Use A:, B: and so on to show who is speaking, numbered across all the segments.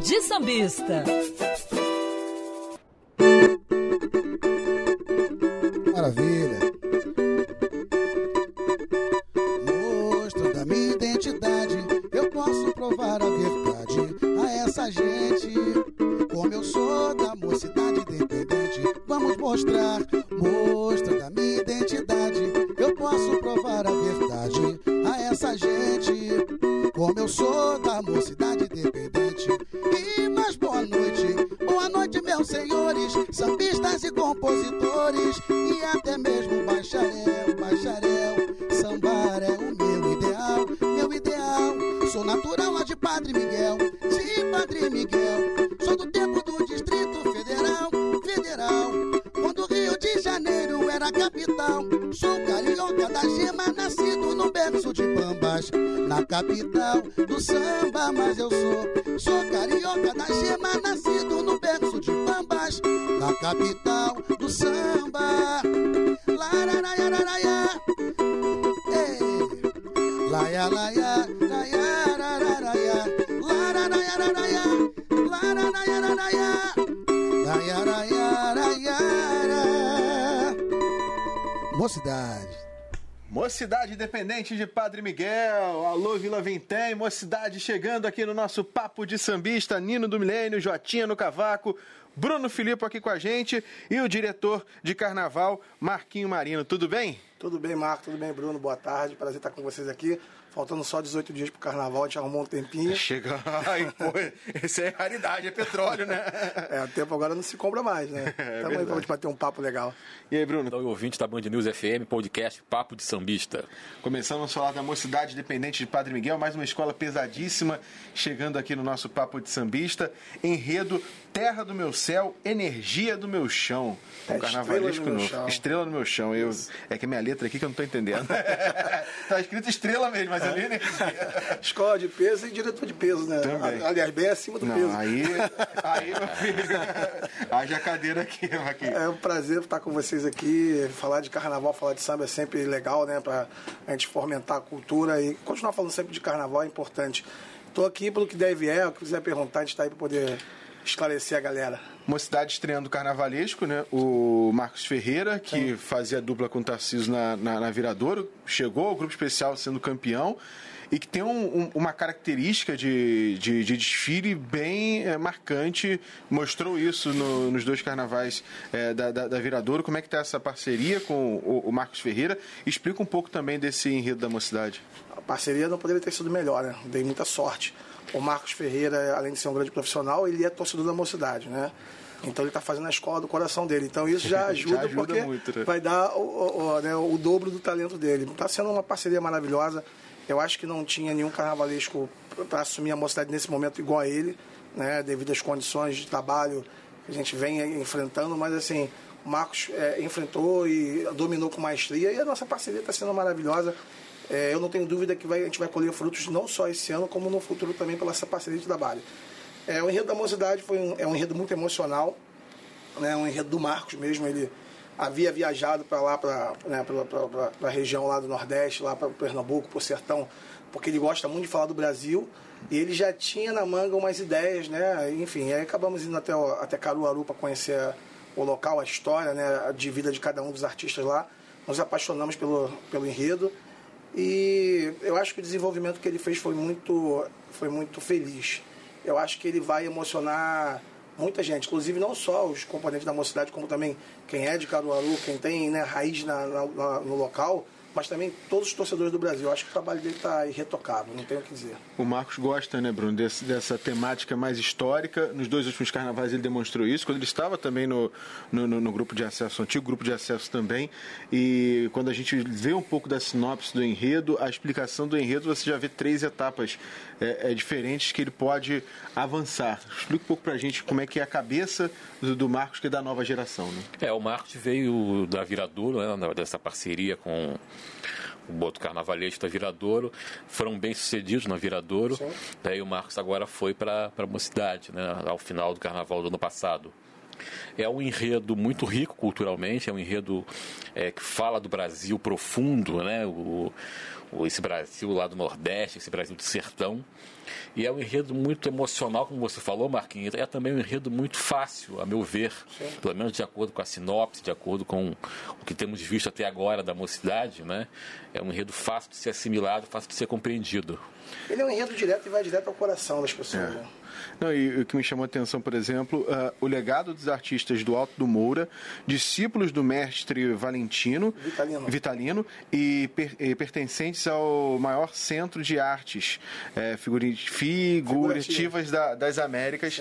A: De Sambista.
B: Mocidade. Mocidade Independente de Padre Miguel,
C: alô Vila Vintém, Mocidade chegando aqui no nosso Papo de Sambista, Nino do Milênio, Jotinha no Cavaco, Bruno Filipe aqui com a gente e o diretor de Carnaval, Marquinho Marino. Tudo bem?
D: Tudo bem, Marco? Tudo bem, Bruno? Boa tarde. Prazer estar com vocês aqui. Faltando só 18 dias pro carnaval, a gente arrumou um tempinho.
C: Chega. Ai, pô, esse é raridade, é petróleo, né?
D: É, o tempo agora não se compra mais, né?
C: É
D: Tamo aí pra gente bater um papo legal.
C: E aí, Bruno?
E: Então, ouvinte da Band News FM, podcast Papo de Sambista.
C: Começamos a falar da Mocidade Independente de Padre Miguel, mais uma escola pesadíssima, chegando aqui no nosso Papo de Sambista. Enredo Terra do Meu Céu, Energia do Meu Chão. Um
D: É,
C: carnavalesco
D: Estrela no Meu
C: novo.
D: Chão.
C: Estrela no Meu Chão. Eu, é que é minha letra aqui que eu não tô entendendo. tá escrito estrela mesmo, mas ali energia.
D: Escola de peso e diretor de peso, né?
C: Também.
D: Aliás, bem acima do
C: Não,
D: peso.
C: aí, aí, meu filho, haja cadeira aqui, Marquinhos.
D: É um prazer estar com vocês aqui. Falar de carnaval, falar de samba é sempre legal, né? Pra a gente fomentar a cultura e continuar falando sempre de carnaval é importante. Estou aqui pelo que deve é, o que quiser perguntar, a gente está aí para poder esclarecer a galera.
C: Mocidade estreando carnavalesco, né? O Marcos Ferreira, que fazia dupla com o Tarcísio na, na, na Viradouro, chegou ao grupo especial sendo campeão e que tem um- um- uma característica de, de, de desfile bem eh, marcante. Mostrou isso no- nos dois carnavais eh, da, da, da Viradouro. Como é que está essa parceria com o, o Marcos Ferreira? Explica um pouco também desse enredo da Mocidade.
D: A parceria não poderia ter sido melhor, né? Dei muita sorte. O Marcos Ferreira, além de ser um grande profissional, ele é torcedor da mocidade, né? Então ele está fazendo a escola do coração dele. Então isso já ajuda,
C: ajuda
D: porque
C: muito, né?
D: vai dar o, o- o, né, o dobro do talento dele. Está sendo uma parceria maravilhosa. Eu acho que não tinha nenhum carnavalesco para assumir a mocidade nesse momento igual a ele, né? Devido às condições de trabalho que a gente vem enfrentando, mas assim, o Marcos é, enfrentou e dominou com maestria e a nossa parceria está sendo maravilhosa. É, eu não tenho dúvida que vai- a gente vai colher frutos não só esse ano, como no futuro também pela essa parceria de trabalho. É, o enredo da mocidade foi um, é um enredo muito emocional, né, um enredo do Marcos mesmo. Ele havia viajado para lá, para né, a região lá do Nordeste, lá para Pernambuco, para o Sertão, porque ele gosta muito de falar do Brasil. E ele já tinha na manga umas ideias, né? Enfim, aí acabamos indo até, até Caruaru para conhecer o local, a história né, de vida de cada um dos artistas lá. Nos apaixonamos pelo, pelo enredo. E eu acho que o desenvolvimento que ele fez foi muito, foi muito feliz. Eu acho que ele vai emocionar muita gente, inclusive não só os componentes da mocidade, como também quem é de Caruaru, quem tem né, raiz na- na- no local, mas também todos os torcedores do Brasil. Eu acho que o trabalho dele está irretocável, não tenho o que dizer.
C: O Marcos gosta, né, Bruno, desse- dessa temática mais histórica. Nos dois últimos carnavais ele demonstrou isso, quando ele estava também no, no, no- no grupo de acesso, no antigo grupo de acesso também. E quando a gente vê um pouco da sinopse do enredo, a explicação do enredo, você já vê três etapas é, é, diferentes que ele pode avançar. Explica um pouco pra gente como é que é a cabeça do, do Marcos, que é da nova geração, né?
E: É, o Marcos veio da Viradouro, né, dessa parceria com o Boto Carnavalesco da Viradouro. Foram bem sucedidos na Viradouro. Daí o Marcos agora foi para a Mocidade, né, ao final do carnaval do ano passado. É um enredo muito rico culturalmente, é um enredo é, que fala do Brasil profundo, né? O, esse Brasil lá do Nordeste, esse Brasil do sertão. E é um enredo muito emocional, como você falou, Marquinhos. É também um enredo muito fácil, a meu ver, Sim. pelo menos de acordo com a sinopse, de acordo com o que temos visto até agora da mocidade, né? É um enredo fácil de ser assimilado, fácil de ser compreendido.
D: Ele é um enredo direto e vai direto ao coração das pessoas. É. Né?
C: Não, e o que me chamou a atenção, por exemplo, uh, o legado dos artistas do Alto do Moura, discípulos do mestre Valentino
D: Vitalino,
C: Vitalino e, per, e pertencentes ao maior centro de artes é, figurativas da, das Américas.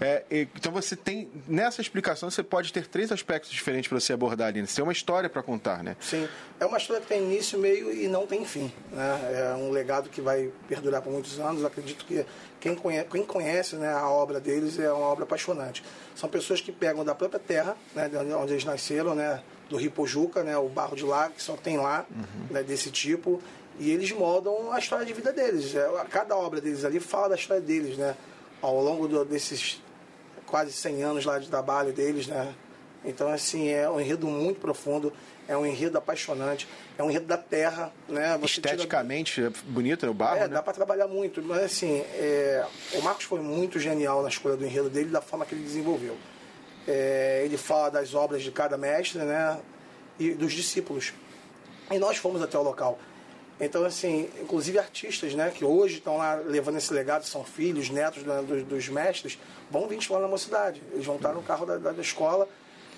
C: É, e, então você tem, nessa explicação, você pode ter três aspectos diferentes para você abordar ali. Você tem uma história para contar, né?
D: Sim, é uma história que tem início, meio e não tem fim. Né? É um legado que vai perdurar por muitos anos. acredito que quem conhece, quem conhece né, a obra deles é uma obra apaixonante. São pessoas que pegam da própria terra, né, onde eles nasceram, né, do Rio Pojuca, né, o barro de lá, que só tem lá, uhum. né, desse tipo, e eles moldam a história de vida deles. É, cada obra deles ali fala da história deles, né, ao longo do, desses quase 100 anos lá de trabalho deles, né. Então, assim, é um enredo muito profundo é um enredo apaixonante, é um enredo da terra, né?
C: Você Esteticamente tira... é bonito, né? O barro,
D: É,
C: né?
D: dá para trabalhar muito, mas assim, é... o Marcos foi muito genial na escolha do enredo dele, da forma que ele desenvolveu. É... Ele fala das obras de cada mestre, né? E dos discípulos. E nós fomos até o local. Então, assim, inclusive artistas, né, que hoje estão lá levando esse legado, são filhos, netos né, dos, dos, mestres, vão vir lá na mocidade. Eles vão estar no carro da, da, escola,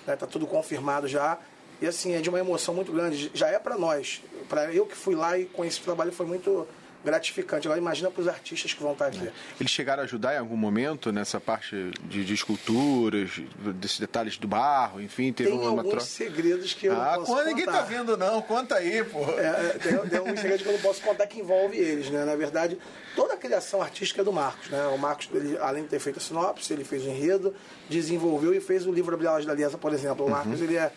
D: está né, tá tudo confirmado já. E assim, é de uma emoção muito grande. Já é para nós. Para eu que fui lá e conheci o trabalho, foi muito gratificante. Agora imagina para os artistas que vão estar aqui. É.
C: Eles chegaram a ajudar em algum momento nessa parte de, de esculturas, desses detalhes do barro, enfim,
D: teve tem uma, alguns troca. segredos que eu ah, não posso contar.
C: ninguém tá vendo não, conta aí, pô. É,
D: é, tem, tem alguns segredos que eu não posso contar que envolve eles, né? Na verdade, toda a criação artística é do Marcos, né? O Marcos, ele, além de ter feito a sinopse, ele fez o enredo, desenvolveu e fez o livro Abrialas da Liesa, por exemplo. O Marcos, uhum. ele é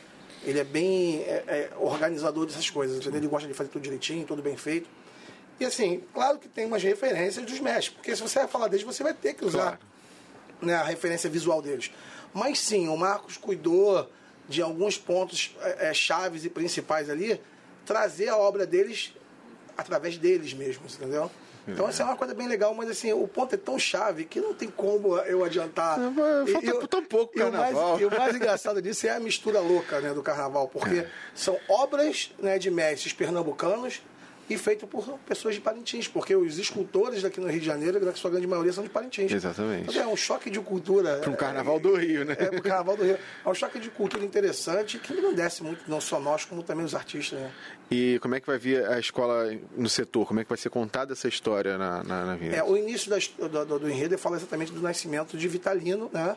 D: ele é bem é, é, organizador dessas coisas, entendeu? Ele gosta de fazer tudo direitinho, tudo bem feito. E assim, claro que tem umas referências dos mestres, porque se você vai falar deles, você vai ter que usar claro. né, a referência visual deles. Mas sim, o Marcos cuidou de alguns pontos é, é chaves e principais ali, trazer a obra deles através deles mesmos, entendeu? Então, isso é uma coisa bem legal, mas assim, o ponto é tão chave que não tem como eu adiantar.
C: É, falta eu, tão pouco carnaval.
D: E o, mais, e o mais engraçado disso é a mistura louca né, do carnaval, porque é. são obras né, de mestres pernambucanos e feito por pessoas de Parintins, porque os escultores daqui no Rio de Janeiro, na sua grande maioria, são de Parintins.
C: Exatamente.
D: Então, é um choque de cultura.
C: Para o Carnaval é, do Rio, né?
D: É, para o Carnaval do Rio. É um choque de cultura interessante que não desce muito, não só nós, como também os artistas. Né?
C: E como é que vai vir a escola no setor? Como é que vai ser contada essa história na, na, na
D: É, o início da, do, do, do enredo fala exatamente do nascimento de Vitalino, né?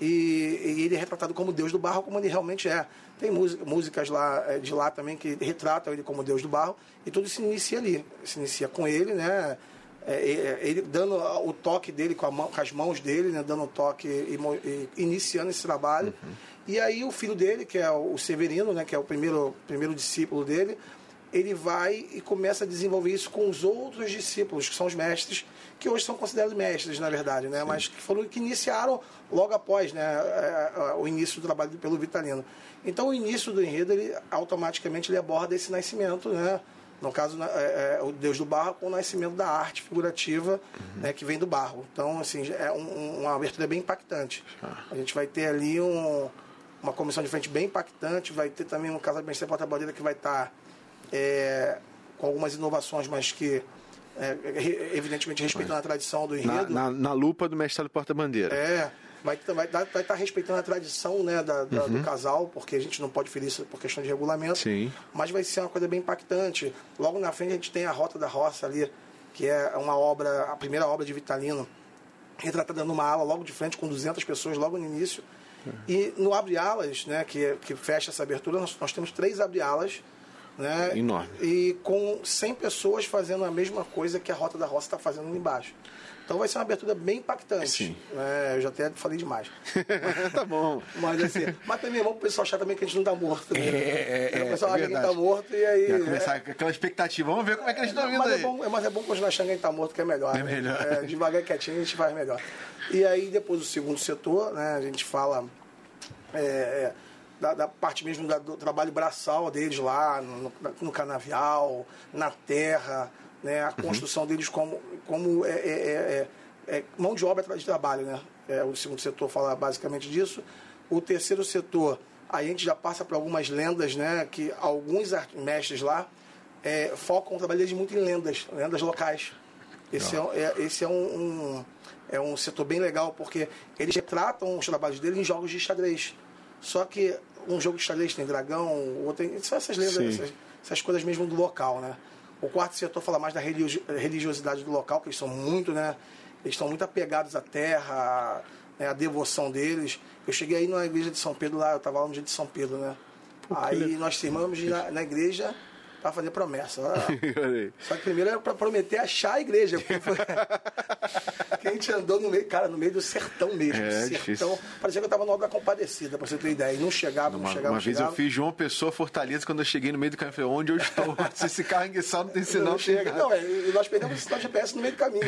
D: E, e, ele é retratado como Deus do barro, como ele realmente é. Tem música, músicas lá é, de lá também que retratam ele como Deus do barro, e tudo se inicia ali. Se inicia com ele, né? É, é ele dando o toque dele com, mão, com, as mãos dele, né? dando o toque e, e iniciando esse trabalho. Uhum. E aí o filho dele, que é o Severino, né? que é o primeiro, primeiro discípulo dele, ele vai e começa a desenvolver isso com os outros discípulos, que são os mestres, que hoje são considerados mestres, na verdade, né? mas que foram que iniciaram logo após né, é, é, o início do trabalho pelo Vitalino. Então, o início do enredo, ele automaticamente ele aborda esse nascimento, né? no caso, é, é, o Deus do Barro, com o nascimento da arte figurativa uhum. né, que vem do barro. Então, assim, é um, uma abertura bem impactante. Ah. A gente vai ter ali um, uma comissão de frente bem impactante, vai ter também um Casa de Mestre Porta-Bandeira que vai estar tá é, com algumas inovações, mas que é, evidentemente respeitando a tradição do enredo.
C: Na, na, na lupa do mestre do porta-bandeira.
D: É, vai estar vai, vai, vai tá respeitando a tradição né, da, da uhum. do casal, porque a gente não pode ferir isso por questão de regulamento.
C: Sim.
D: Mas vai ser uma coisa bem impactante. Logo na frente a gente tem a Rota da Roça ali, que é uma obra, a primeira obra de Vitalino, retratada numa ala logo de frente com 200 pessoas logo no início. Uhum. E no Abre Alas, né, que, que fecha essa abertura, nós, nós temos três Abre Alas né?
C: Enorme.
D: E com 100 pessoas fazendo a mesma coisa que a Rota da Roça está fazendo ali embaixo. Então vai ser uma abertura bem impactante. Sim. É, eu já até falei demais.
C: tá bom.
D: Mas assim, mas também é bom o pessoal achar também que a gente não tá morto. Né? É, é, o pessoal é acha que a gente tá morto e aí.
C: começar é... aquela expectativa. Vamos ver como é que eles estão vindo
D: mas
C: é
D: aí. É bom, mas é bom continuar achando que a gente tá morto, que é melhor.
C: É melhor.
D: Né? devagar quietinho a gente faz melhor. E aí depois o segundo setor, né, a gente fala da, da parte mesmo da, do trabalho braçal deles lá, no, no canavial, na terra, né? a construção deles como, como é, é, é, é mão de obra de trabalho. Né? É, o segundo setor fala basicamente disso. O terceiro setor, a gente já passa por algumas lendas, né? que alguns mestres lá é, focam o trabalho deles muito em lendas, lendas locais. Esse, é, é, esse é um, um, é um setor bem legal, porque eles retratam os trabalhos deles em jogos de xadrez. Só que um jogo de xadrez tem dragão, outro tem. São essas lendas, essas, essas, coisas mesmo do local, né? O quarto setor fala mais da religiosidade do local, que eles são muito, né? Eles estão muito apegados à terra, né? a devoção deles. Eu cheguei aí na igreja de São Pedro lá, eu estava lá no dia de São Pedro, né? Pô, aí nós firmamos na, na igreja para fazer promessa. Só que primeiro era para prometer achar a igreja. Porque foi... a gente andou no meio, cara, no meio do sertão mesmo. É, sertão. Difícil. Parecia que eu estava no alto da compadecida, para você ter ideia. E não chegava,
C: uma,
D: não chegava.
C: Uma vez
D: chegava.
C: eu fiz João Pessoa Fortaleza quando eu cheguei no meio do caminho. Falei, onde eu estou? Se esse carro enguiçado não tem sinal,
D: não chega. Não, é, nós perdemos o GPS no meio do caminho.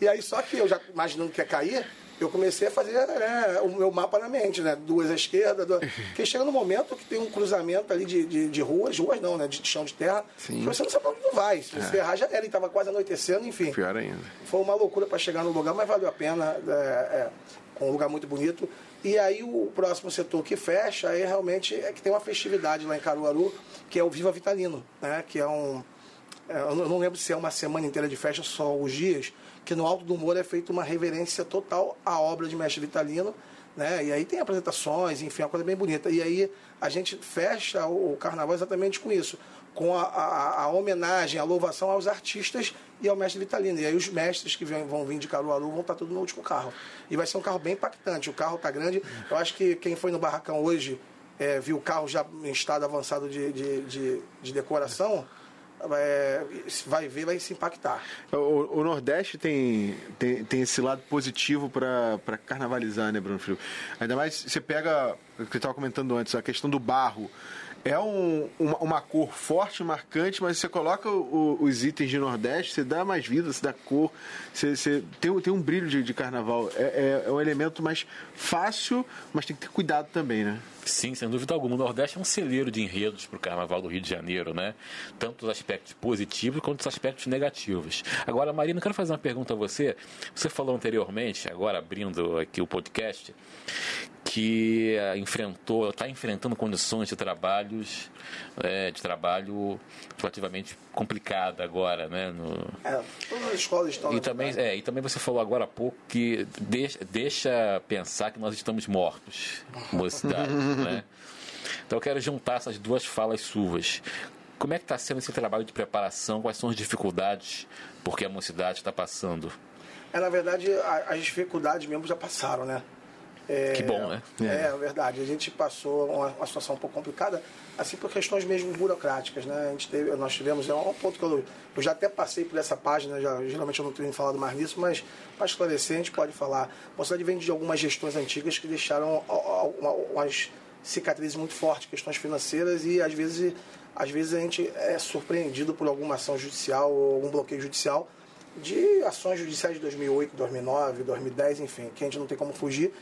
D: E aí, só que eu já imaginando que ia cair, eu comecei a fazer né, o meu mapa na mente, né? Duas à esquerda, duas... porque chega no momento que tem um cruzamento ali de, de, de ruas, ruas não, né? De chão de terra, Sim. você não sabe onde vai. Se você é. errar, já era, e estava quase anoitecendo, enfim.
C: Pior ainda.
D: Foi uma loucura para chegar no lugar, mas valeu a pena. É, é, um lugar muito bonito. E aí o próximo setor que fecha aí realmente é que tem uma festividade lá em Caruaru, que é o Viva Vitalino, né? Que é um. É, eu não lembro se é uma semana inteira de festa, só os dias que no Alto do Moro é feita uma reverência total à obra de Mestre Vitalino, né? E aí tem apresentações, enfim, é uma coisa bem bonita. E aí a gente fecha o carnaval exatamente com isso, com a, a, a homenagem, a louvação aos artistas e ao mestre Vitalino. E aí os mestres que vão vir de Caruaru vão estar tudo no último carro. E vai ser um carro bem impactante. O carro está grande. Eu acho que quem foi no barracão hoje é, viu o carro já em estado avançado de, de, de, de decoração é, vai ver, vai se impactar.
C: O, o Nordeste tem, tem, tem, esse lado positivo para carnavalizar, né, Bruno Filho? Ainda mais você pega, o que você estava comentando antes, a questão do barro. É um, uma, uma, cor forte, marcante, mas você coloca o, os itens de Nordeste, você dá mais vida, você dá cor, você, você tem, tem um brilho de, de carnaval. É, é, é um elemento mais fácil, mas tem que ter cuidado também, né?
E: Sim, sem dúvida alguma. O Nordeste é um celeiro de enredos para o Carnaval do Rio de Janeiro, né? Tanto os aspectos positivos quanto os aspectos negativos. Agora, Marina, eu quero fazer uma pergunta a você. Você falou anteriormente, agora abrindo aqui o podcast, que eh, enfrentou, está enfrentando condições de trabalhos, é, de trabalho relativamente complicada agora, né? No...
D: É, todas as escolas estão.
E: E também, é, e também você falou agora há pouco que deixa, deixa pensar que nós estamos mortos, mocidade, né? Então eu quero juntar essas duas falas suas. Como é que está sendo esse trabalho de preparação? Quais são as dificuldades porque a mocidade está passando?
D: É, na verdade, as dificuldades mesmo já passaram, né?
E: É, que bom, né?
D: É, é verdade. A gente passou uma, uma, situação um pouco complicada, assim por questões mesmo burocráticas, né? A gente teve, nós tivemos, é um ponto que eu, eu já até passei por essa página, já, geralmente eu não tenho falado mais nisso, mas para esclarecer a gente pode falar. A mocidade vem de algumas gestões antigas que deixaram umas cicatrizes muito fortes, questões financeiras e às vezes, às vezes a gente é surpreendido por alguma ação judicial ou algum bloqueio judicial de ações judiciais de 2008, 2009, 2010, enfim, que a gente não tem como fugir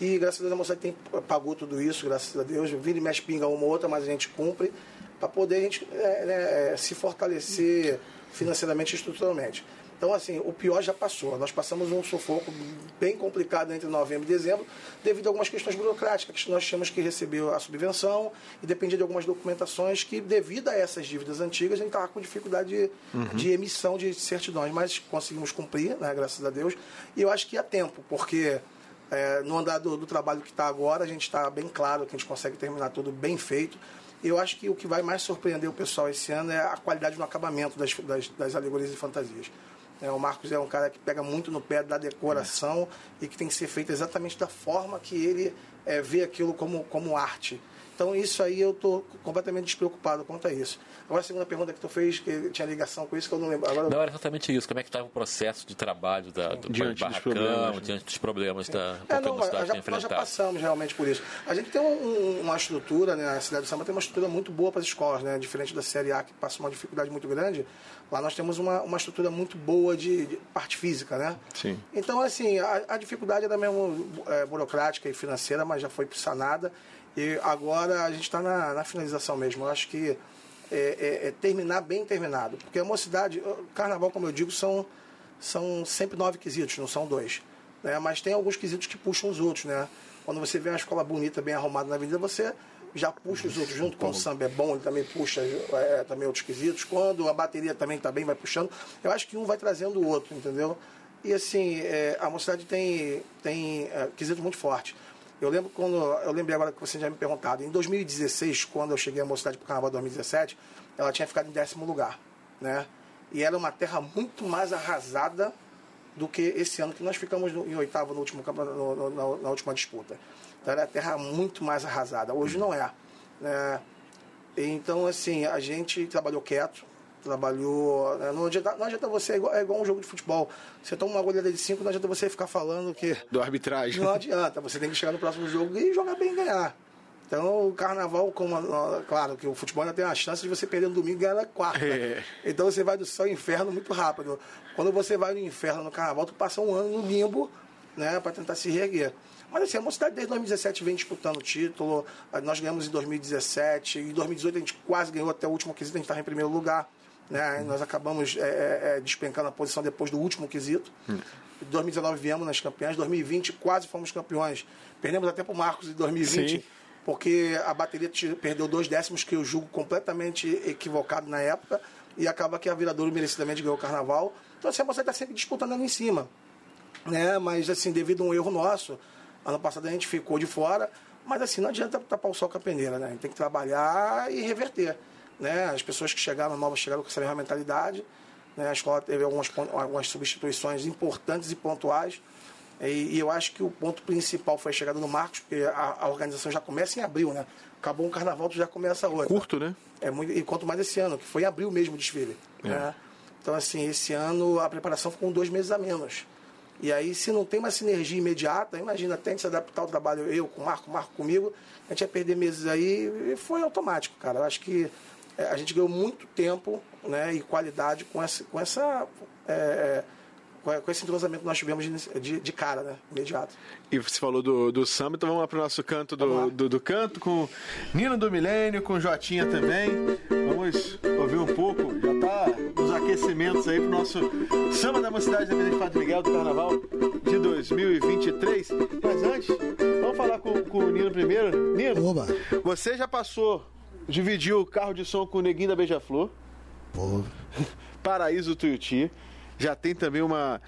D: e graças a Deus a moça tem, pagou tudo isso, graças a Deus. Vira e mexe pinga uma ou outra, mas a gente cumpre para poder a gente é, né, é, se fortalecer financeiramente e estruturalmente. Então, assim, o pior já passou. Nós passamos um sufoco bem complicado entre novembro e dezembro, devido a algumas questões burocráticas, que nós tínhamos que receber a subvenção e dependia de algumas documentações que, devido a essas dívidas antigas, a gente estava com dificuldade de, uhum. de, emissão de certidões, mas conseguimos cumprir, né, graças a Deus. E eu acho que há tempo, porque é, no andar do, do trabalho que está agora, a gente está bem claro que a gente consegue terminar tudo bem feito. Eu acho que o que vai mais surpreender o pessoal esse ano é a qualidade no acabamento das, das, das alegorias e fantasias. É, o Marcos é um cara que pega muito no pé da decoração e que tem que ser feito exatamente da forma que ele é, vê aquilo como, como arte. Então isso aí eu estou completamente despreocupado quanto a isso. Agora a segunda pergunta que tu fez, que tinha ligação com isso, que eu não lembro. Agora...
E: Não, era exatamente isso. Como é que estava o processo de trabalho da, do
C: diante barracão, dos problemas, né?
E: diante dos problemas da
D: é, não, cidade já, Nós já passamos realmente por isso. A gente tem um, uma estrutura, né, a cidade de Samba tem uma estrutura muito boa para as escolas, né, diferente da Série A, que passa uma dificuldade muito grande. Lá nós temos uma, uma estrutura muito boa de, de parte física, né?
C: Sim.
D: Então, assim, a, a dificuldade era mesmo é, burocrática e financeira, mas já foi sanada. E agora a gente está na, na, finalização mesmo. Eu acho que é, é, é, terminar bem terminado. Porque a mocidade, carnaval, como eu digo, são, são sempre nove quesitos, não são dois. Né? Mas tem alguns quesitos que puxam os outros, né? Quando você vê uma escola bonita, bem arrumada na avenida, você já puxa os outros junto. Quando o samba é bom, ele também puxa é, também outros quesitos. Quando a bateria também está bem, vai puxando. Eu acho que um vai trazendo o outro, entendeu? E assim, é, a mocidade tem, tem é, quesitos muito fortes. Eu lembro quando. Eu lembrei agora que você já me perguntado. Em 2016, quando eu cheguei à mocidade para o Carnaval 2017, ela tinha ficado em décimo lugar. Né? E era uma terra muito mais arrasada do que esse ano que nós ficamos em oitavo no último, no, no, na última disputa. Então era a terra muito mais arrasada. Hoje não é. Né? Então, assim, a gente trabalhou quieto, trabalhou. Né? Não, adianta, não adianta você, é igual, é igual, um jogo de futebol. Você toma uma goleada de cinco, não adianta você ficar falando que.
C: Do arbitragem.
D: Não adianta, você tem que chegar no próximo jogo e jogar bem e ganhar. Então, o carnaval, como, claro que o futebol ainda tem a chance de você perder no domingo e ganhar na quarta. É. Então, você vai do céu ao inferno muito rápido. Quando você vai no inferno no carnaval, tu passa um ano no limbo, né, para tentar se reerguer. Mas assim, a Mocidade desde 2017 vem disputando o título. Nós ganhamos em 2017. Em 2018 a gente quase ganhou até o último quesito, a gente estava em primeiro lugar. Né? Nós acabamos é, é, é, despencando a posição depois do último quesito. Hum. Em 2019 viemos nas campeãs. Em 2020 quase fomos campeões. Perdemos até para o Marcos em 2020. Sim porque a bateria perdeu dois décimos, que eu julgo completamente equivocado na época, e acaba que a Viradouro merecidamente ganhou o carnaval. Então assim, você está sempre disputando ali em cima. Né? Mas assim, devido a um erro nosso, ano passado a gente ficou de fora, mas assim, não adianta tapar o sol com a peneira, né? A gente tem que trabalhar e reverter. Né? As pessoas que chegaram novas chegaram com essa mesma mentalidade. Né? A escola teve algumas, algumas substituições importantes e pontuais. E, e, eu acho que o ponto principal foi a chegada do Marcos, porque a, a, organização já começa em abril, né? Acabou um carnaval, tu já começa outro.
C: Curto, né?
D: É muito, e quanto mais esse ano, que foi em abril mesmo o desfile. É. Né? Então, assim, esse ano a preparação ficou com dois meses a menos. E aí, se não tem uma sinergia imediata, imagina, a gente se adaptar ao trabalho, eu com o Marco, Marco comigo, a gente ia perder meses aí, e foi automático, cara. Eu acho que é, a gente ganhou muito tempo né, e qualidade com essa, com essa é, com esse entrosamento que nós tivemos de, de, de, cara, né? Imediato.
C: E você falou do, do samba, então vamos lá para o nosso canto do, do, do, canto, com Nino do Milênio, com Jotinha também. Vamos ouvir um pouco, já está nos aquecimentos aí para o nosso Samba da Mocidade da de Padre Miguel do Carnaval de 2023. Mas antes, vamos falar com, com o Nino primeiro. Nino, Oba. você já passou, dividiu o carro de som com o Neguinho da Beija-Flor. Paraíso Tuiuti já tem também uma,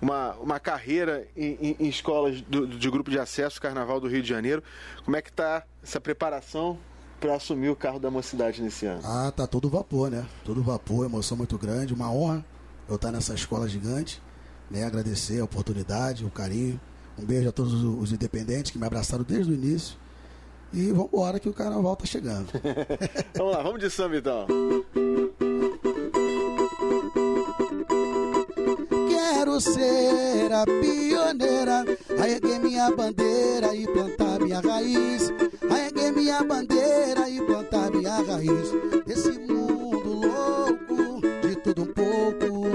C: uma, uma carreira em, em, em escolas do, de grupo de acesso Carnaval do Rio de Janeiro. Como é que está essa preparação para assumir o carro da mocidade nesse ano?
A: Ah, tá todo vapor, né? Todo vapor, emoção muito grande, uma honra eu estar nessa escola gigante, né? Agradecer a oportunidade, o carinho. Um beijo a todos os independentes que me abraçaram desde o início. E vamos embora que o carnaval tá chegando.
C: vamos lá, vamos de samba então.
A: quero ser a pioneira, a erguer minha bandeira e plantar minha raiz, a erguer minha bandeira e plantar minha raiz. Esse mundo louco, de tudo um pouco,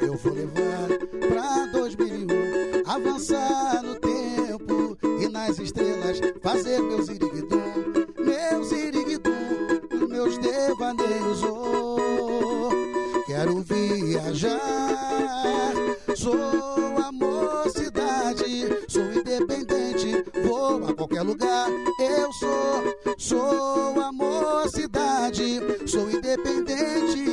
A: eu vou levar pra 2001, avançar no tempo e nas estrelas fazer meus iriguidum, meus devaneios. Oh, quero viajar Sou a mocidade, sou independente, vou a qualquer lugar. Eu sou, sou a mocidade, sou independente,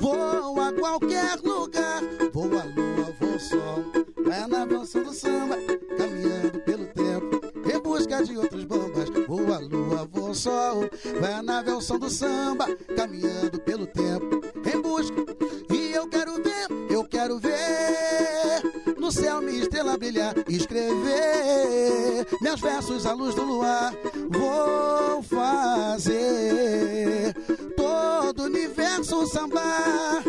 A: vou a qualquer lugar. Vou a lua, vou ao sol, vai na dança do samba, caminhando pelo tempo, em busca de outros bambas. A lua, vou ao sol, vai na versão do samba, caminhando pelo tempo, em busca. E eu quero ver, eu quero ver no céu minha estrela brilhar, escrever meus versos à luz do luar. Vou fazer todo o universo sambar,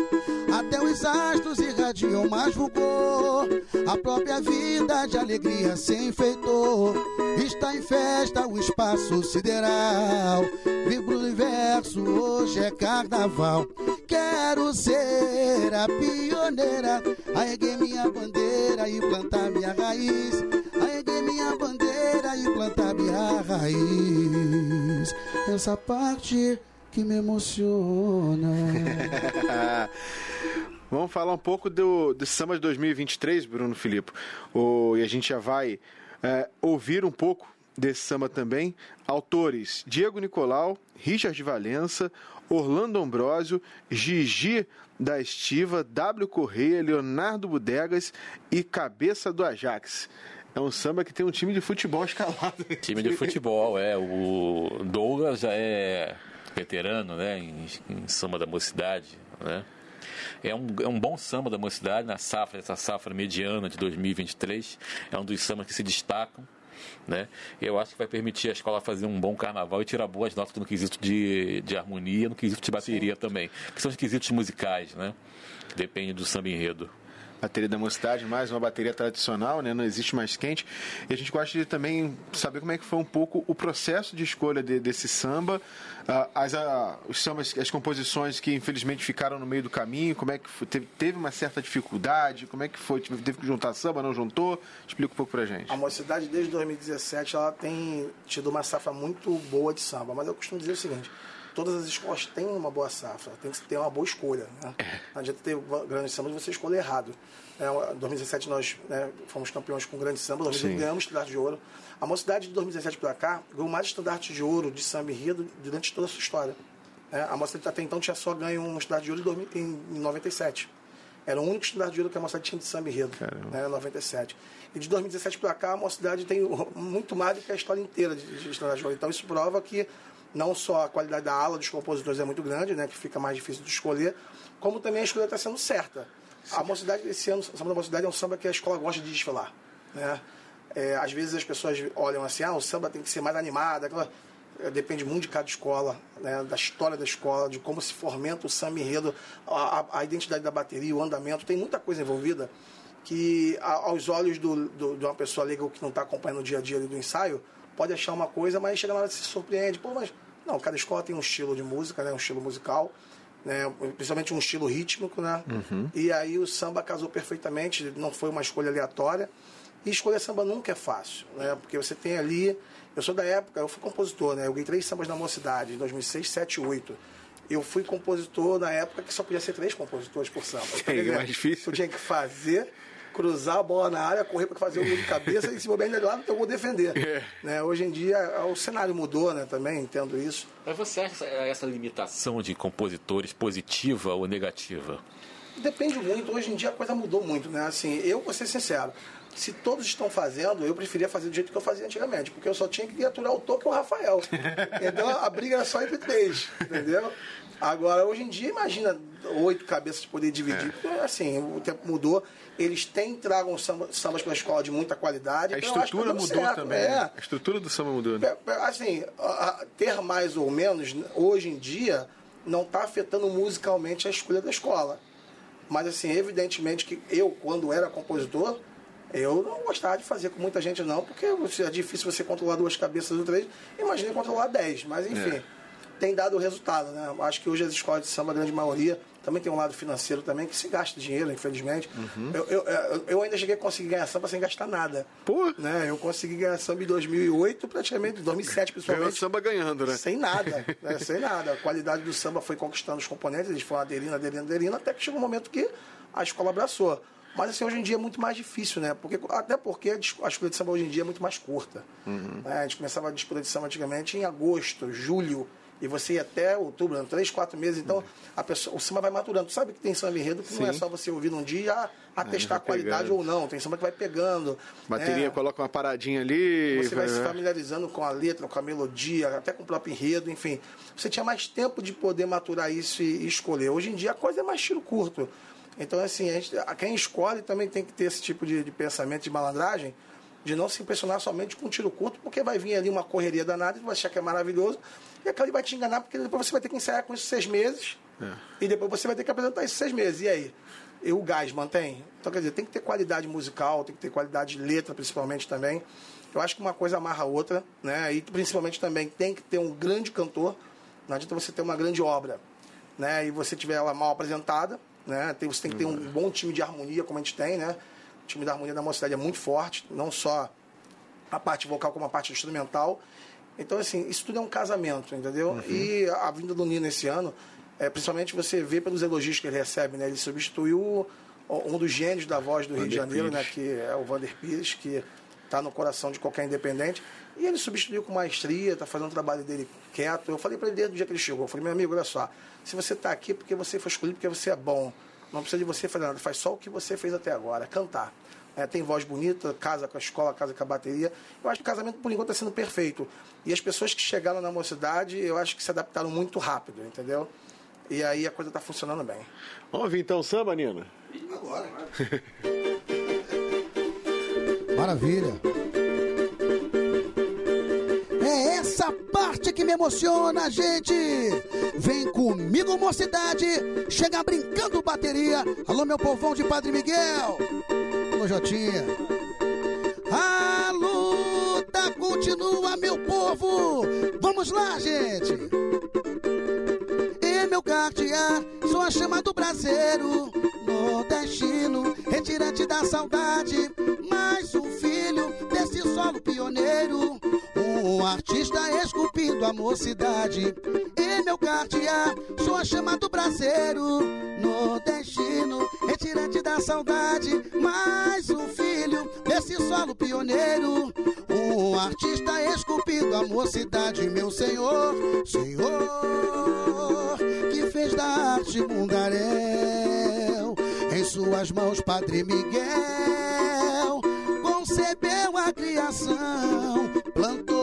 A: até os astros irradiam mais vulgor. A própria vida de alegria se enfeitou. Está em festa o espaço sideral. Vibra o universo, hoje é carnaval. Quero ser a pioneira, erguer minha bandeira e plantar minha raiz. Erguer minha bandeira e plantar minha raiz. Essa parte que me emociona.
C: Vamos falar um pouco do, do samba de 2023, Bruno Filipe. O, e a gente já vai é, ouvir um pouco desse samba também. Autores: Diego Nicolau, Richard Valença, Orlando Ambrósio, Gigi da Estiva, W Correia, Leonardo Budegas e Cabeça do Ajax. É um samba que tem um time de futebol escalado.
E: Time de futebol, é. O Douglas já é veterano, né, em, em samba da mocidade, né? É um, é um bom samba da mocidade na safra, essa safra mediana de 2023. É um dos sambas que se destacam. Né? Eu acho que vai permitir a escola fazer um bom carnaval e tirar boas notas no quesito de, de harmonia, no quesito de bateria Sim. também. Que são os quesitos musicais, né? Depende do samba enredo
C: bateria da mocidade, mais uma bateria tradicional, né? não existe mais quente. E a gente gosta de também saber como é que foi um pouco o processo de escolha de, desse samba, uh, as, uh, os sambas, as composições que infelizmente ficaram no meio do caminho, como é que foi, teve, teve, uma certa dificuldade, como é que foi? Teve que juntar samba, não juntou? Explica um pouco pra gente.
D: A mocidade desde 2017 ela tem tido uma safra muito boa de samba, mas eu costumo dizer o seguinte, todas as escolas têm uma boa safra, tem que ter uma boa escolha. Né? É. Não adianta ter grandes sambas e você escolher errado. É, em 2017 nós né, fomos campeões com grandes sambas, 2018 ganhamos estandarte de ouro. A mocidade de 2017 para cá ganhou mais estandarte de ouro de samba e rio durante toda a sua história. É, a mocidade até então tinha só ganho um estandarte de ouro em, em 97. Era o único estandarte de ouro que a mocidade tinha de samba e enredo, né, em 97. E de 2017 para cá, a mocidade tem muito mais do que a história inteira de, de estandarte de ouro. Então isso prova que não só a qualidade da ala dos compositores é muito grande, né, que fica mais difícil de escolher, como também a escolha está sendo certa. Sim. A mocidade esse ano, o samba da mocidade é um samba que a escola gosta de desfilar, né? É, às vezes as pessoas olham assim, ah, o samba tem que ser mais animado, aquela... É, depende muito de cada escola, né, da história da escola, de como se fomenta o samba enredo, a, a, a, identidade da bateria, o andamento, tem muita coisa envolvida que a, aos olhos do, do, de uma pessoa legal que não está acompanhando o dia a dia do ensaio, pode achar uma coisa, mas chega na hora de se surpreende. Pô, mas não, cada escola tem um estilo de música, né? Um estilo musical, né? Principalmente um estilo rítmico, né? Uhum. E aí o samba casou perfeitamente, não foi uma escolha aleatória. E escolher samba nunca é fácil, né? Porque você tem ali... Eu sou da época, eu fui compositor, né? Eu ganhei três sambas na mocidade, em 2006, 7 e 8 eu fui compositor na época que só podia ser três compositores por samba.
C: É, é mais difícil.
D: Eu tinha que fazer cruzar a bola na área, correr para fazer o gol de cabeça e se bobear ainda lá, eu vou defender. É. Né? Hoje em dia o cenário mudou, né? Também entendo isso.
E: Mas você acha essa limitação de compositores positiva ou negativa?
D: Depende muito. Hoje em dia a coisa mudou muito, né? Assim, eu vou ser sincero. Se todos estão fazendo, eu preferia fazer do jeito que eu fazia antigamente, porque eu só tinha que aturar o Toque e o Rafael. Então a briga era só entre três, entendeu? Agora, hoje em dia, imagina oito cabeças poder dividir. É. Assim, o tempo mudou. Eles têm tragam samba, sambas para a escola de muita qualidade.
C: A então estrutura mudou certo. também. É. A estrutura do samba mudou. Né?
D: Assim, ter mais ou menos, hoje em dia, não está afetando musicalmente a escolha da escola. Mas, assim, evidentemente que eu, quando era compositor, eu não gostava de fazer com muita gente, não, porque é difícil você controlar duas cabeças ou três. Imagina controlar dez, mas enfim. É tem dado resultado, né? Acho que hoje as escolas de samba, a grande maioria, também tem um lado financeiro também, que se gasta dinheiro, infelizmente. Uhum. Eu, eu, eu, ainda cheguei a conseguir ganhar samba sem gastar nada.
C: Pô!
D: Né? Eu consegui ganhar samba em 2008, praticamente, em 2007 principalmente. Ganhou
C: samba ganhando, né?
D: Sem nada, né? sem nada. A qualidade do samba foi conquistando os componentes, eles foram aderindo, aderindo, aderindo, até que chegou um momento que a escola abraçou. Mas assim, hoje em dia é muito mais difícil, né? Porque, até porque a disputa de samba hoje em dia é muito mais curta. Uhum. Né? A gente começava a disputa de samba antigamente em agosto, julho, e você ia até outubro, três, quatro meses, então a pessoa, o samba vai maturando. sabe que tem samba enredo que Sim. não é só você ouvir num dia a, a testar a qualidade ou não. Tem samba que vai pegando.
C: Bateria né? coloca uma paradinha ali.
D: Você vai, vai se familiarizando com a letra, com a melodia, até com o próprio enredo, enfim. Você tinha mais tempo de poder maturar isso e, e escolher. Hoje em dia a coisa é mais tiro curto. Então, assim, a gente, quem escolhe também tem que ter esse tipo de, de pensamento de malandragem de não se impressionar somente com um tiro curto, porque vai vir ali uma correria danada e vai achar que é maravilhoso, e aquele vai te enganar, porque depois você vai ter que ensaiar com esses seis meses, é. e depois você vai ter que apresentar esses seis meses. E aí? E o gás mantém? Então, quer dizer, tem que ter qualidade musical, tem que ter qualidade de letra, principalmente também. Eu acho que uma coisa amarra a outra, né? E principalmente também tem que ter um grande cantor. Não adianta você ter uma grande obra, né? E você tiver ela mal apresentada, né? Você tem que ter um uhum. bom time de harmonia, como a gente tem, né? O time da harmonia da mocidade é muito forte, não só a parte vocal como a parte instrumental. Então, assim, isso tudo é um casamento, entendeu? Uhum. E a vinda do Nino esse ano, é, principalmente você vê pelos elogios que ele recebe, né? Ele substituiu um dos gênios da voz do Vander Rio de Janeiro, Pires. né? Que é o Vander Pires, que está no coração de qualquer independente. E ele substituiu com maestria, está fazendo o trabalho dele quieto. Eu falei para ele desde o dia que ele chegou, eu falei, meu amigo, olha só, se você está aqui é porque você foi escolhido, porque você é bom. Não precisa de você fazer nada, faz só o que você fez até agora, cantar. É, tem voz bonita, casa com a escola, casa com a bateria. Eu acho que o casamento, por enquanto, está sendo perfeito. E as pessoas que chegaram na mocidade, eu acho que se adaptaram muito rápido, entendeu? E aí a coisa está funcionando bem.
C: Vamos ouvir então samba, Nina?
A: Agora. Maravilha. É essa parte que me emociona, gente. Vem comigo, mocidade. Chega brincando bateria. Alô, meu povão de Padre Miguel. Alô, Jotinha. A luta continua, meu povo. Vamos lá, gente. E meu cartear, sou a chama do braseiro. Nordestino, retirante da saudade. Mais um filho desse solo pioneiro. Um artista esculpindo a mocidade. Meu cardear, sou a chama do braseiro. Nordestino, retirante da saudade. Mais um filho desse solo pioneiro. Um artista esculpindo a mocidade, meu senhor, senhor, que fez da arte mundaréu. Em suas mãos, Padre Miguel concebeu a criação, plantou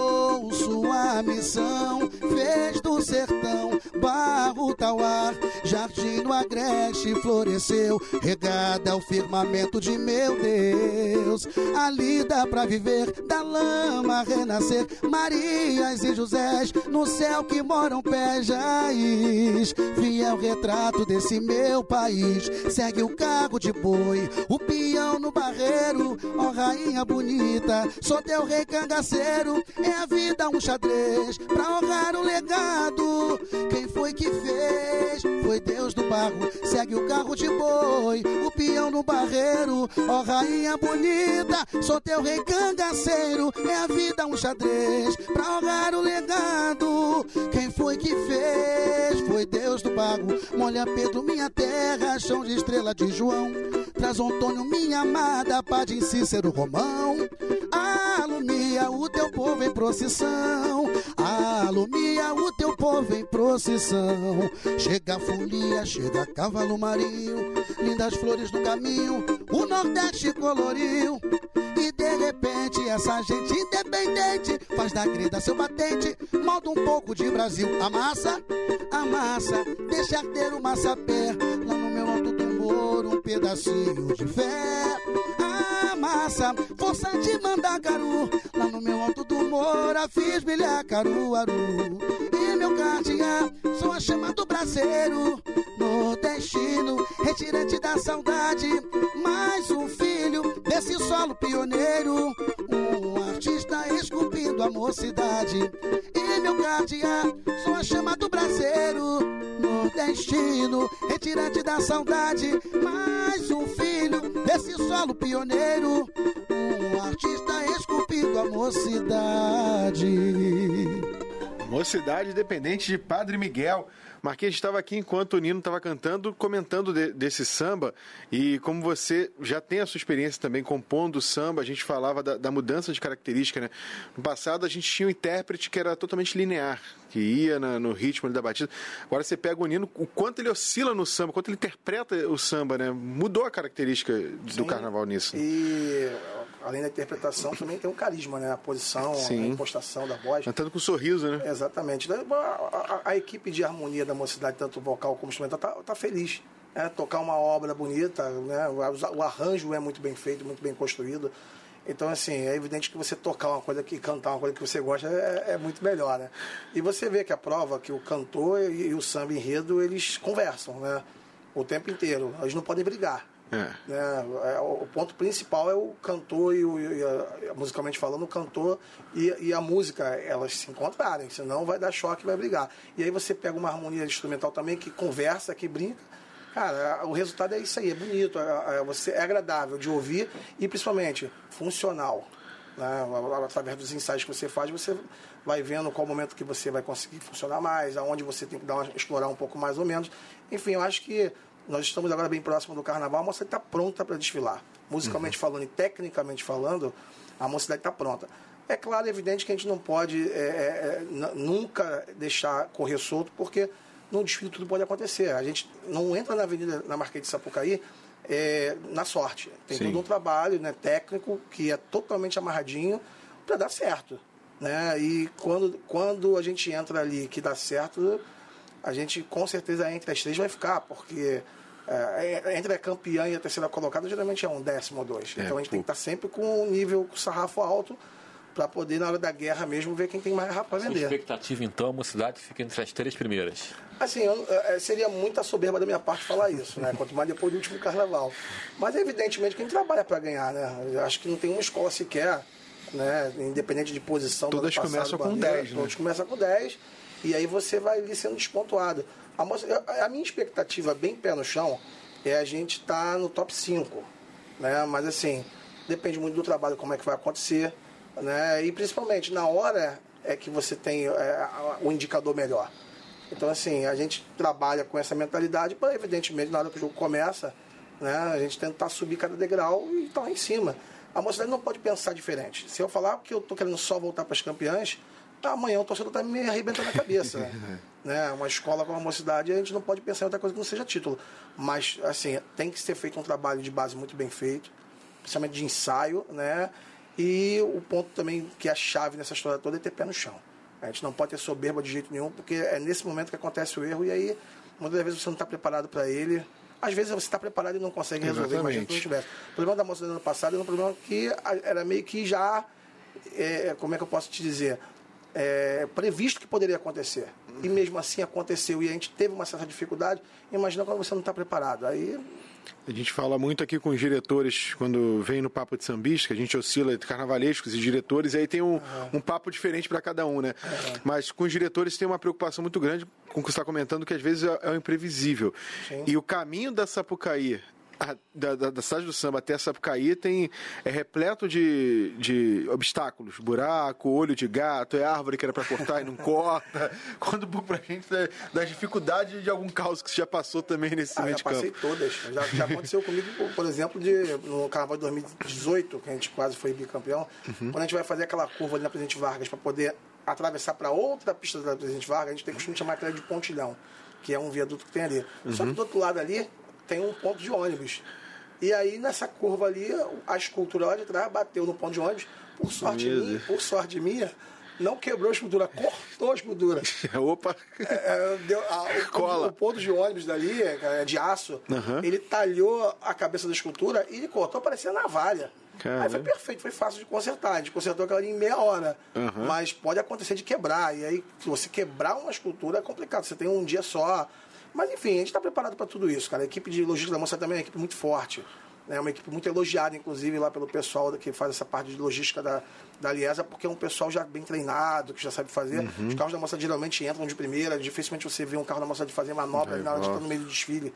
A: sua missão, fez do sertão barro tauar, jardim no agreste floresceu, regada ao firmamento de meu Deus. Ali dá pra viver, da lama renascer, Marias e Josés, no céu que moram pejais. Fiel retrato desse meu país, segue o carro de boi, o peão no barreiro, ó rainha bonita, sou teu rei cangaceiro, é a vida um xadrez, pra honrar o legado. Quem foi que fez? Foi Deus do barro, segue o carro de boi, o peão no barreiro, ó rainha bonita, sou teu rei cangaceiro, é a vida um xadrez, pra honrar o legado. Quem foi que fez? Foi Deus do barro, molha Pedro, minha terra, chão de estrela de João, traz Antônio, minha amada, pá de Cícero Romão, alumia o teu povo em procissão, alumia o teu povo em procissão. Chega a folia, chega cavalo marinho, lindas flores no caminho, o Nordeste coloriu. E de repente essa gente independente faz da grida seu batente, molda um pouco de Brasil. Amassa, amassa, deixa ter o massapé, lá no meu alto do moro um pedacinho de fé. Amassa, força de mandacaru, lá no meu alto do moro fiz bilhar caruaru. E meu cardeal, sou a chama do braseiro, nordestino, retirante da saudade, mais um filho desse solo pioneiro, um artista esculpindo a mocidade. E meu cardeal, sou a chama do braseiro, nordestino, retirante da saudade, mais um filho desse solo pioneiro, um artista esculpindo a mocidade.
C: Mocidade Independente de Padre Miguel. Marquinhos estava aqui enquanto o Nino estava cantando, comentando de, desse samba. E como você já tem a sua experiência também compondo samba, a gente falava da, da, mudança de característica, né? No passado a gente tinha um intérprete que era totalmente linear, que ia na, no ritmo da batida. Agora você pega o Nino, o quanto ele oscila no samba, o quanto ele interpreta o samba, né? Mudou a característica do
D: Sim,
C: carnaval nisso.
D: E além da interpretação, também tem o carisma, né? A posição,
C: Sim.
D: a impostação da voz.
C: Cantando com um sorriso, né?
D: Exatamente. A, a, a, equipe de harmonia da mocidade, tanto vocal como instrumental, tá, tá feliz. É, tocar uma obra bonita, né? o, arranjo é muito bem feito, muito bem construído. Então, assim, é evidente que você tocar uma coisa que cantar uma coisa que você gosta é, é muito melhor, né? E você vê que a prova, que o cantor e, e o samba enredo, eles conversam, né? O tempo inteiro. Eles não podem brigar.
C: É.
D: Né? O ponto principal é o cantor e, o, e a, musicalmente falando, o cantor e, e, a música, elas se encontrarem, senão vai dar choque vai brigar. E aí você pega uma harmonia instrumental também que conversa, que brinca. Cara, o resultado é isso aí, é bonito, é, é, você, é agradável de ouvir e principalmente funcional. Né? Através dos ensaios que você faz, você vai vendo qual momento que você vai conseguir funcionar mais, aonde você tem que dar uma, explorar um pouco mais ou menos. Enfim, eu acho que nós estamos agora bem próximo do carnaval, a moça está pronta para desfilar. Musicalmente uhum. falando e tecnicamente falando, a mocidade está pronta. É claro, é evidente que a gente não pode é, é, é nunca deixar correr solto, porque no desfile tudo pode acontecer. A gente não entra na Avenida, na Marquês de Sapucaí, é, na sorte. Tem Sim. todo um trabalho né, técnico que é totalmente amarradinho para dar certo. Né? E quando, quando a gente entra ali que dá certo, a gente com certeza entre as três vai ficar, porque é, é entre a campeã e a terceira colocada geralmente é um décimo ou dois. É, então a gente pô. tem que estar tá sempre com o nível, com o sarrafo alto para poder, na hora da guerra mesmo, ver quem tem mais rápido para vender.
E: A expectativa, então, a mocidade fica entre as três primeiras.
D: Assim, eu, é, seria muita soberba da minha parte falar isso, né? Quanto mais depois do último carnaval. Mas, evidentemente, quem trabalha para ganhar, né? Eu acho que não tem uma escola sequer, né? Independente de posição.
C: Todas passado, começam com 10,
D: né? Todos começam com 10. E aí você vai ali sendo despontuado. A, a minha expectativa, bem pé no chão, é a gente estar tá no top 5. Né? Mas, assim, depende muito do trabalho, como é que vai acontecer né? E principalmente na hora é que você tem é, o indicador melhor. Então, assim, a gente trabalha com essa mentalidade para, evidentemente, na hora que o jogo começa, né, a gente tentar subir cada degrau e estar lá em cima. A mocidade não pode pensar diferente. Se eu falar que eu estou querendo só voltar para as campeãs, amanhã o torcedor está me arrebentando a cabeça. né? Uma escola com a mocidade, a gente não pode pensar em outra coisa que não seja título. Mas, assim, tem que ser feito um trabalho de base muito bem feito, principalmente de ensaio, né? E o ponto também que é a chave nessa história toda é ter pé no chão. A gente não pode ter soberba de jeito nenhum, porque é nesse momento que acontece o erro e aí muitas vezes você não está preparado para ele. Às vezes você está preparado e não consegue resolver, mas não tivesse. O problema da moça do ano passado era um problema que era meio que já, é, como é que eu posso te dizer, é, previsto que poderia acontecer. E mesmo assim aconteceu e a gente teve uma certa dificuldade. Imagina quando você não está preparado. Aí
C: a gente fala muito aqui com os diretores quando vem no papo de sambista, que a gente oscila entre carnavalescos e diretores, e aí tem um, uhum. um papo diferente para cada um, né? Uhum. Mas com os diretores tem uma preocupação muito grande com o que você está comentando, que às vezes é, é o imprevisível. Sim. E o caminho da Sapucaí a, da, da, da, cidade do samba até Sapucaí tem, é repleto de, de obstáculos. Buraco, olho de gato, é árvore que era para cortar e não corta. Um pouco pra gente da, da dificuldade de algum caos que você já passou também nesse
D: ah,
C: meio
D: de campo. passei todas. Já, já aconteceu comigo, por exemplo, de, no Carnaval de 2018, que a gente quase foi bicampeão, uhum. quando a gente vai fazer aquela curva ali na Presidente Vargas para poder atravessar para outra pista da Presidente Vargas, a gente tem o costume de chamar aquela de pontilhão, que é um viaduto que tem ali. Uhum. Só que do outro lado ali tem um ponto de ônibus. E aí, nessa curva ali, a escultura lá de trás bateu no ponto de ônibus. Por sorte, minha, por sorte minha, não quebrou a escultura, cortou a escultura.
C: Opa!
D: É, é, deu, a, o, Cola. o, ponto de ônibus dali, é, de aço, uhum. ele talhou a cabeça da escultura e ele cortou, parecia navalha. Aí foi perfeito, foi fácil de consertar. A gente consertou aquela ali em meia hora. Uhum. Mas pode acontecer de quebrar. E aí, se você quebrar uma escultura, é complicado. Você tem um dia só mas enfim, a gente está preparado para tudo isso, cara. A equipe de logística da Moça também é uma equipe muito forte. É uma equipe muito elogiada, inclusive, lá pelo pessoal que faz essa parte de logística da, da Liesa, porque é um pessoal já bem treinado, que já sabe fazer. Uhum. Os carros da Moça geralmente entram de primeira, dificilmente você vê um carro da Moça de fazer manobra é, na hora de estar no meio do desfile.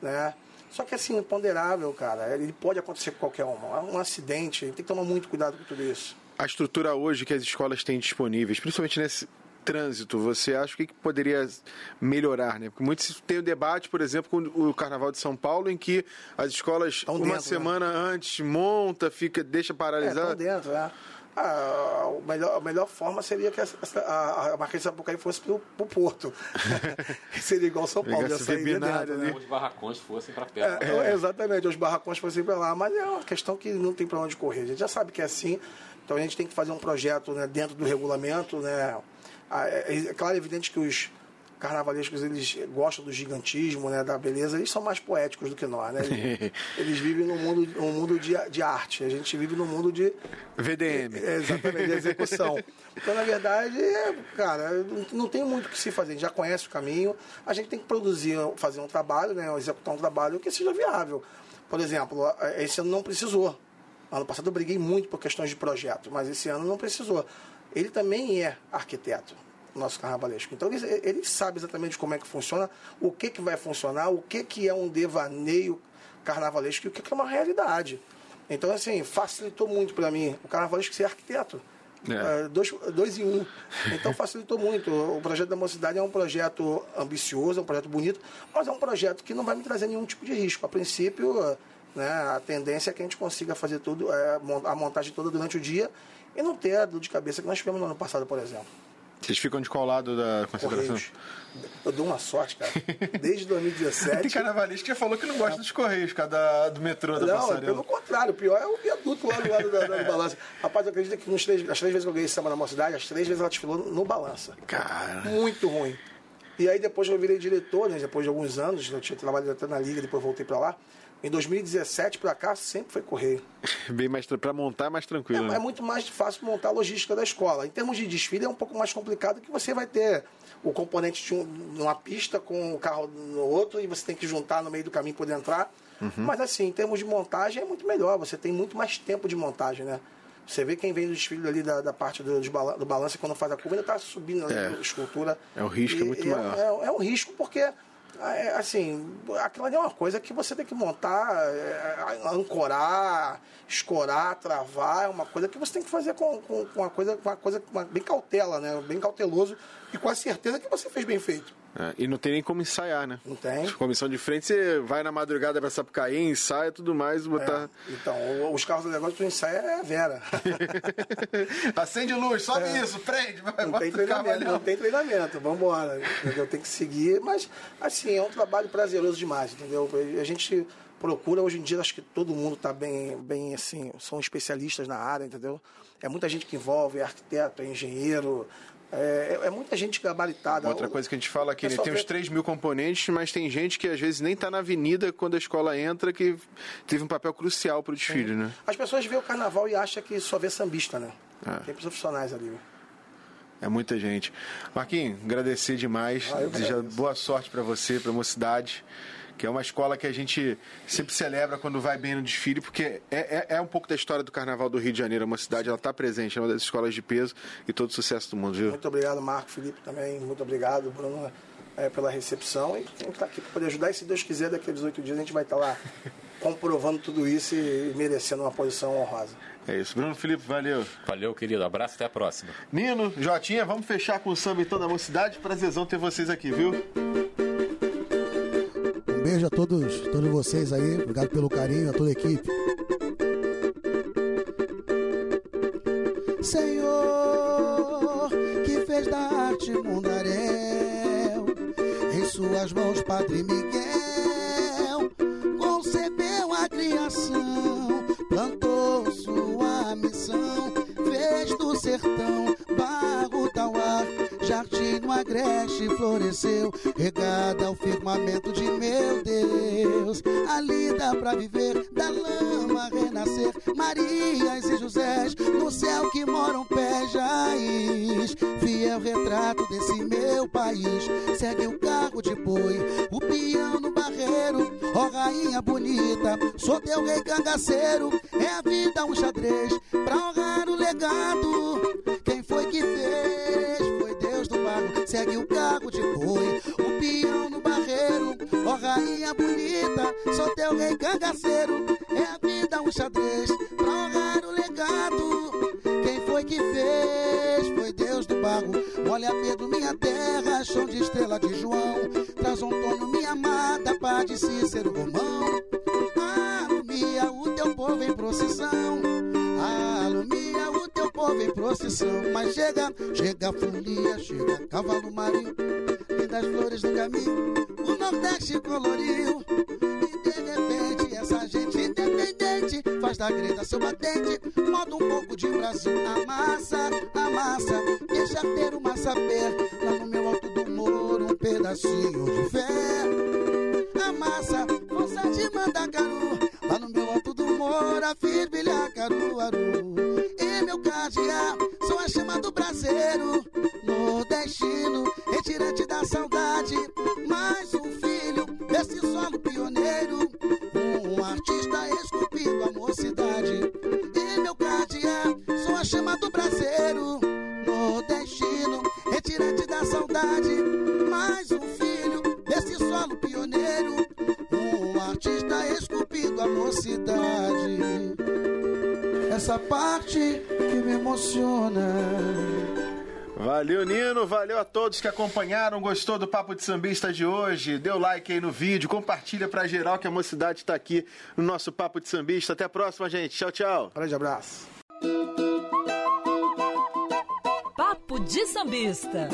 D: Né? Só que assim, ponderável, cara, ele pode acontecer com qualquer uma. Um acidente, tem que tomar muito cuidado com tudo isso.
C: A estrutura hoje que as escolas têm disponíveis, principalmente nesse, trânsito, você acha o que, que poderia melhorar, né? Porque muitos tem o debate, por exemplo, com o Carnaval de São Paulo, em que as escolas tão uma dentro, né? semana né? antes monta, fica, deixa paralisar.
D: É, dentro, é. Ah, a, melhor, a melhor forma seria que a, a, a Marquês de Sapucaí fosse pro, pro Porto. seria igual São Paulo, ia sair
E: dentro, né? Os barracões fossem para perto.
D: É, é. Exatamente, os barracões fossem para lá. Mas é uma questão que não tem para onde correr. A gente já sabe que é assim. Então a gente tem que fazer um projeto né, dentro do regulamento, né? Ah, é, é claro, é evidente que os carnavalescos eles gostam do gigantismo, né, da beleza, eles são mais poéticos do que nós, né? Eles, eles vivem num mundo, num mundo de, de arte, a gente vive num mundo de
C: VDM.
D: É, exatamente, de execução. Então, na verdade, cara, não tem muito o que se fazer, a gente já conhece o caminho, a gente tem que produzir, fazer um trabalho, né, executar um trabalho que seja viável. Por exemplo, esse ano não precisou. Ano passado eu briguei muito por questões de projeto, mas esse ano não precisou ele também é arquiteto, nosso carnavalesco. Então ele, ele sabe exatamente como é que funciona, o que, que vai funcionar, o que, que é um devaneio carnavalesco e o que, que é uma realidade. Então, assim, facilitou muito para mim. O carnavalesco ser arquiteto.
C: É.
D: É, dois, dois em um. Então facilitou muito. O projeto da Mocidade é um projeto ambicioso, é um projeto bonito, mas é um projeto que não vai me trazer nenhum tipo de risco. A princípio, né, a tendência é que a gente consiga fazer tudo, é, a montagem toda durante o dia e não ter a dor de cabeça que nós tivemos no ano passado, por exemplo.
C: Vocês ficam de qual lado da concentração?
D: Correios. Eu dou uma sorte, cara. Desde 2017.
C: Tem carnavalista que já falou que não gosta dos Correios, por causa da- do metrô, da
D: Não, é
C: passarela.
D: pelo contrário, o pior é o viaduto lá do lado da, da- do balança. Rapaz, eu acredito que nos três, as três vezes que eu ganhei esse samba na mocidade, as três vezes ela desfilou no balança.
C: Cara,
D: Muito ruim. E aí depois eu virei diretor, né? Depois de alguns anos, eu tinha trabalhado até na Liga, depois voltei pra lá. Em 2017 pra cá, sempre foi correio.
C: bem mais pra montar é mais tranquilo.
D: É,
C: né?
D: é muito mais fácil montar a logística da escola. Em termos de desfile, é um pouco mais complicado que você vai ter o componente de um- numa pista com o carro no outro e você tem que juntar no meio do caminho para poder entrar. Mas assim, em termos de montagem é muito melhor. Você tem muito mais tempo de montagem, né? Você vê quem vem do desfile ali da, da parte do, do balanço quando faz a curva, ainda está subindo
C: É.
D: a escultura.
C: É, o risco é muito maior.
D: É, é um risco porque, assim, aquilo ali é uma coisa que você tem que montar, é, ancorar, escorar, travar, é uma coisa que você tem que fazer com, com, com uma coisa, com uma coisa com uma- bem cautela, né? Bem cauteloso e com a certeza que você fez bem feito.
C: É, e não tem nem como ensaiar, né?
D: Não tem?
C: Comissão de frente, você vai na madrugada pra Sapucaí, ensaia tudo mais, botar.
D: Então, o- os carros do negócio do ensaio é Vera.
C: Acende luz, sobe isso, prende, vai,
D: É. Não tem treinamento, não tem treinamento, embora. Entendeu? Tem que seguir, mas assim, é um trabalho prazeroso demais, entendeu? A gente procura, hoje em dia, acho que todo mundo está bem, bem assim, são especialistas na área, entendeu? É muita gente que envolve, é arquiteto, é engenheiro, é, é muita gente gabaritada.
C: Outra coisa que a gente fala aqui,
D: É
C: né? Tem uns 3 mil componentes, mas tem gente que às vezes nem tá na avenida quando a escola entra, que teve um papel crucial pro desfile, né?
D: As pessoas veem o carnaval e acham que só vê sambista, né?
C: É.
D: Tem profissionais ali.
C: É muita gente. Marquinhos, agradecer demais.
D: Ah,
C: Desejar boa sorte pra você, pra mocidade. Que é uma escola que a gente sempre celebra quando vai bem no desfile, porque é, é, é um pouco da história do Carnaval do Rio de Janeiro. É uma cidade, ela está presente, é uma das escolas de peso e todo o sucesso do mundo, viu?
D: Muito obrigado, Marco, Felipe também. Muito obrigado, Bruno, é, pela recepção. E a gente está aqui para poder ajudar. E se Deus quiser, daqui a 18 dias a gente vai estar lá comprovando tudo isso e merecendo uma posição honrosa.
C: É isso. Bruno Felipe, valeu.
E: Valeu, querido. Abraço, até a próxima.
C: Nino, Jotinha, vamos fechar com o samba então da mocidade. Prazerzão ter vocês aqui, viu?
A: Beijo a todos, todos vocês aí. Obrigado pelo carinho, a toda a equipe. Senhor, que fez da arte mundaréu, em suas mãos, Padre Miguel, concebeu a criação, plantou sua missão, fez do sertão jardim no agreste floresceu, regada ao firmamento de meu Deus. Ali dá pra viver, da lama renascer, Marias e Josés, no céu que moram pés fiel retrato desse meu país. Segue o carro de boi, o peão no barreiro, ó rainha bonita, sou teu rei cangaceiro, é a vida um xadrez, pra honrar o legado. Quem foi que fez? Foi segue o carro de boi, o peão no barreiro, ó rainha bonita, sou teu rei cangaceiro, é a vida um xadrez, pra honrar o legado. Quem foi que fez? Foi Deus do barro. Olha Pedro, minha terra, chão de estrela de João. Traz tono, minha amada, pá de Cícero Romão. Alumia o teu povo em procissão. Alumia o teu povo em procissão. Mas chega, chega a folia, chega cavalo marinho. Lindas flores do caminho, o Nordeste coloriu. E de repente, essa gente independente faz da grita seu batente. Moda um pouco de Brasil, amassa, amassa. Deixa ter uma saber, lá no meu alto do muro, um pedacinho de fé. Amassa, força de Mandacaru, alto do muro, a firbilha Caruaru. E meu cardeal, sou a chama do braseiro, nordestino, retirante da saudade. Mais um filho desse solo pioneiro, um artista esculpido a mocidade. E meu cardeal, sou a chama do braseiro, nordestino, retirante da saudade. Mais um filho artista esculpido a mocidade. essa parte que me emociona.
C: Valeu, Nino. Valeu a todos que acompanharam. Gostou do Papo de Sambista de hoje? Deu like aí no vídeo, compartilha pra geral que a mocidade tá aqui no nosso Papo de Sambista. Até a próxima, gente. Tchau, tchau.
D: Grande abraço.
F: Papo de Sambista.